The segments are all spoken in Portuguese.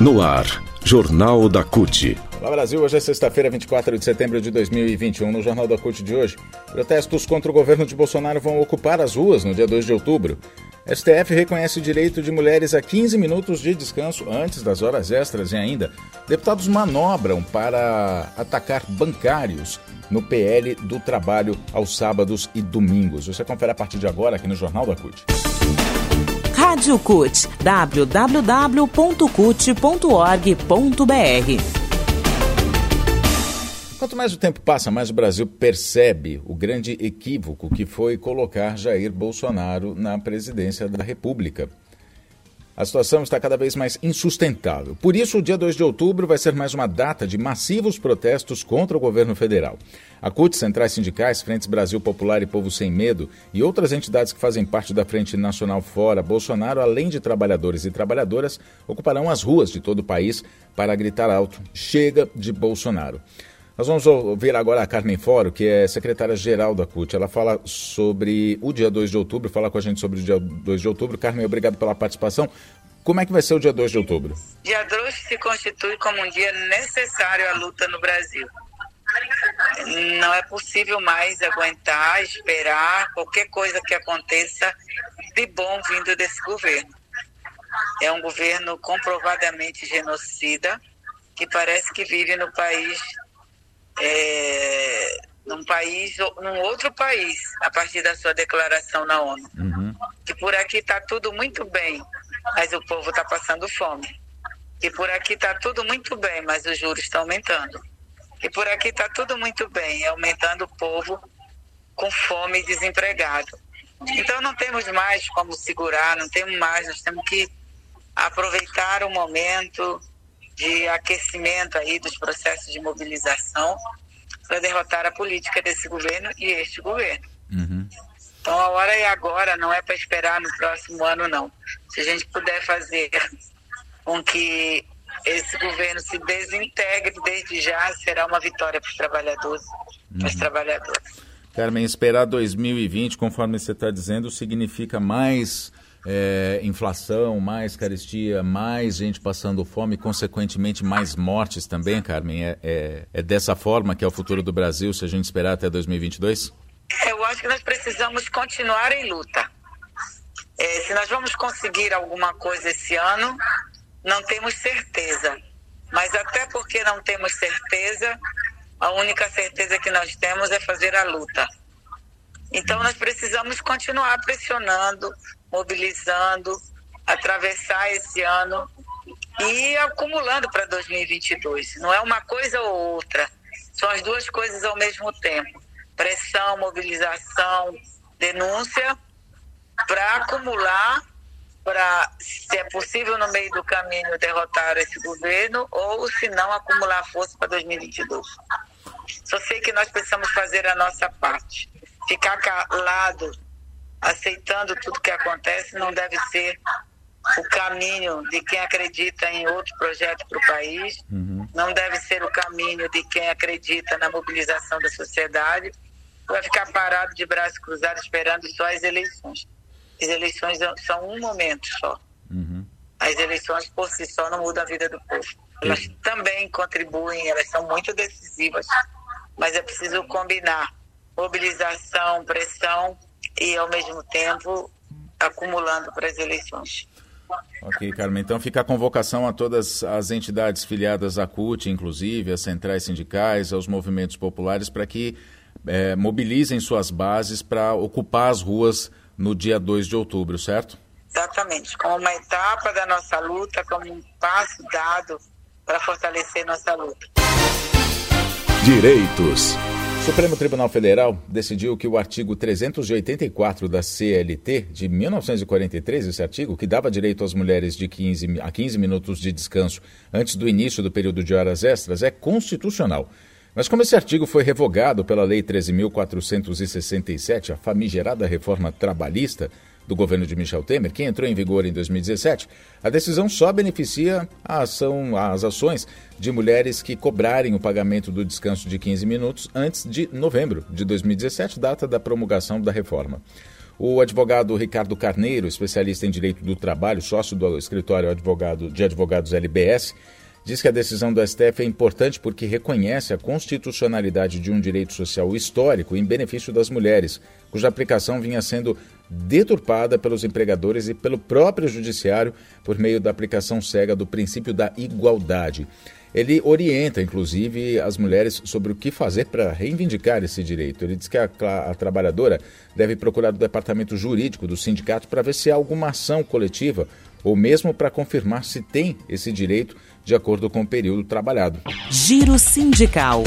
No ar, Jornal da CUT. Olá Brasil, hoje é sexta-feira, 24 de setembro de 2021. No Jornal da CUT de hoje, protestos contra o governo de Bolsonaro vão ocupar as ruas no dia 2 de outubro. STF reconhece o direito de mulheres a 15 minutos de descanso antes das horas extras e ainda deputados manobram para atacar bancários no PL do trabalho aos sábados e domingos. Você confere a partir de agora aqui no Jornal da CUT. Rádio CUT, www.cut.org.br. Quanto mais o tempo passa, mais o Brasil percebe o grande equívoco que foi colocar Jair Bolsonaro na presidência da República. A situação está cada vez mais insustentável. Por isso, o dia 2 de outubro vai ser mais uma data de massivos protestos contra o governo federal. A CUT, Centrais Sindicais, Frentes Brasil Popular e Povo Sem Medo e outras entidades que fazem parte da Frente Nacional Fora Bolsonaro, além de trabalhadores e trabalhadoras, ocuparão as ruas de todo o país para gritar alto: chega de Bolsonaro. Nós vamos ouvir agora a Carmen Foro, que é secretária-geral da CUT. Ela fala sobre o dia 2 de outubro, fala com a gente sobre o dia 2 de outubro. Carmen, obrigado pela participação. Como é que vai ser o dia 2 de outubro? Dia 2 se constitui como um dia necessário à luta no Brasil. Não é possível mais aguentar, esperar qualquer coisa que aconteça de bom vindo desse governo. É um governo comprovadamente genocida, que parece que vive no país é, num país, num outro país, a partir da sua declaração na ONU. Uhum. Que por aqui está tudo muito bem, mas o povo está passando fome. Que por aqui está tudo muito bem, mas os juros estão aumentando. Que por aqui está tudo muito bem, aumentando o povo com fome e desempregado. Então não temos mais como segurar, não temos mais, nós temos que aproveitar o momento, de aquecimento aí dos processos de mobilização para derrotar a política desse governo e este governo. Uhum. Então a hora é agora, não é para esperar no próximo ano, não. Se a gente puder fazer com que esse governo se desintegre desde já, será uma vitória para os trabalhadores, uhum. para as trabalhadoras. Carmen, esperar 2020, conforme você está dizendo, significa mais é, inflação, mais carestia, mais gente passando fome, consequentemente mais mortes também, Carmen? É, é, é, dessa forma que é o futuro do Brasil, se a gente esperar até 2022? Eu acho que nós precisamos continuar em luta. É, se nós vamos conseguir alguma coisa esse ano, não temos certeza. Mas até porque não temos certeza, a única certeza que nós temos é fazer a luta. Então nós precisamos continuar pressionando, mobilizando, atravessar esse ano e acumulando para 2022. Não é uma coisa ou outra, são as duas coisas ao mesmo tempo: pressão, mobilização, denúncia, para acumular, para, se é possível, no meio do caminho, derrotar esse governo, ou, se não, acumular força para 2022. Só sei que nós precisamos fazer a nossa parte. Ficar calado aceitando tudo que acontece não deve ser o caminho de quem acredita em outro projeto para o país, uhum. não deve ser o caminho de quem acredita na mobilização da sociedade, vai ficar parado de braços cruzados esperando só as eleições. As eleições são um momento só. Uhum. As eleições por si só não mudam a vida do povo. Elas uhum. também contribuem, elas são muito decisivas, mas é preciso combinar mobilização, pressão e, ao mesmo tempo, acumulando para as eleições. Ok, Carmen. Então fica a convocação a todas as entidades filiadas à CUT, inclusive as centrais sindicais, aos movimentos populares, para que é, mobilizem suas bases para ocupar as ruas no dia 2 de outubro, certo? Exatamente. Como uma etapa da nossa luta, como um passo dado para fortalecer nossa luta. Direitos. Supremo Tribunal Federal decidiu que o artigo 384 da CLT de 1943, esse artigo, que dava direito às mulheres de 15 a 15 minutos de descanso antes do início do período de horas extras, é constitucional. Mas como esse artigo foi revogado pela Lei 13.467, a famigerada reforma trabalhista, do governo de Michel Temer, que entrou em vigor em 2017, a decisão só beneficia a ação, as ações de mulheres que cobrarem o pagamento do descanso de 15 minutos antes de novembro de 2017, data da promulgação da reforma. O advogado Ricardo Carneiro, especialista em direito do trabalho, sócio do escritório advogado, de advogados LBS, diz que a decisão do STF é importante porque reconhece a constitucionalidade de um direito social histórico em benefício das mulheres, cuja aplicação vinha sendo deturpada pelos empregadores e pelo próprio judiciário por meio da aplicação cega do princípio da igualdade. Ele orienta, inclusive, as mulheres sobre o que fazer para reivindicar esse direito. Ele diz que a, a, trabalhadora deve procurar o departamento jurídico do sindicato para ver se há alguma ação coletiva ou mesmo para confirmar se tem esse direito de acordo com o período trabalhado. Giro Sindical.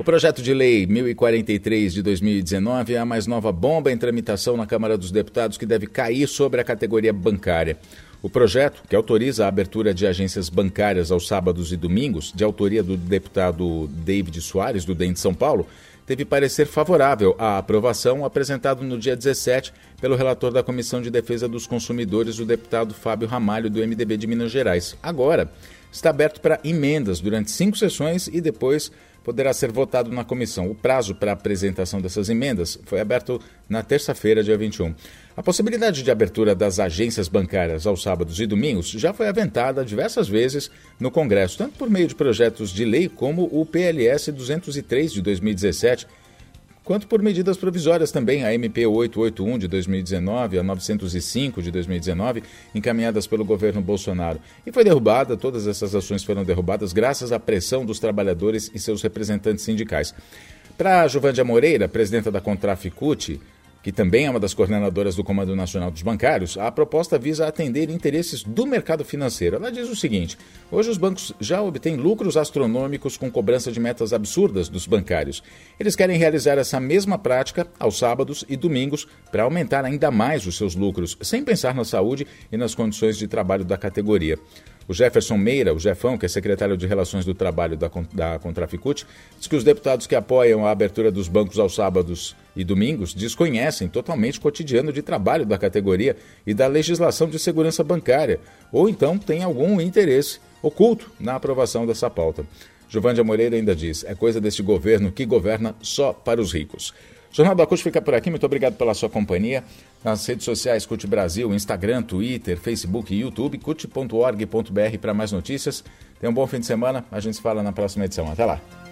O projeto de lei 1043 de 2019 é a mais nova bomba em tramitação na Câmara dos Deputados que deve cair sobre a categoria bancária. O projeto, que autoriza a abertura de agências bancárias aos sábados e domingos, de autoria do deputado David Soares, do DEM de São Paulo, teve parecer favorável à aprovação apresentado no dia 17 pelo relator da Comissão de Defesa dos Consumidores, o deputado Fábio Ramalho, do MDB de Minas Gerais. Agora, está aberto para emendas durante cinco sessões e depois poderá ser votado na comissão. O prazo para a apresentação dessas emendas foi aberto na terça-feira, dia 21. A possibilidade de abertura das agências bancárias aos sábados e domingos já foi aventada diversas vezes no Congresso, tanto por meio de projetos de lei como o PLS 203 de 2017 quanto por medidas provisórias também, a MP 881 de 2019, a 905 de 2019, encaminhadas pelo governo Bolsonaro. E foi derrubada, todas essas ações foram derrubadas graças à pressão dos trabalhadores e seus representantes sindicais. Para Juvândia Moreira, presidenta da Contraficute, que também é uma das coordenadoras do Comando Nacional dos Bancários, a proposta visa atender interesses do mercado financeiro. Ela diz o seguinte: hoje os bancos já obtêm lucros astronômicos com cobrança de metas absurdas dos bancários. Eles querem realizar essa mesma prática aos sábados e domingos para aumentar ainda mais os seus lucros, sem pensar na saúde e nas condições de trabalho da categoria. O Jefferson Meira, o Jefão, que é secretário de Relações do Trabalho da, da diz que os deputados que apoiam a abertura dos bancos aos sábados e domingos desconhecem totalmente o cotidiano de trabalho da categoria e da legislação de segurança bancária, ou então têm algum interesse oculto na aprovação dessa pauta. Giovanni Moreira ainda diz: é coisa deste governo que governa só para os ricos. Jornal da CUT fica por aqui. Muito obrigado pela sua companhia. Nas redes sociais CUT Brasil, Instagram, Twitter, Facebook e YouTube, cut.org.br para mais notícias. Tenha um bom fim de semana. A gente se fala na próxima edição. Até lá.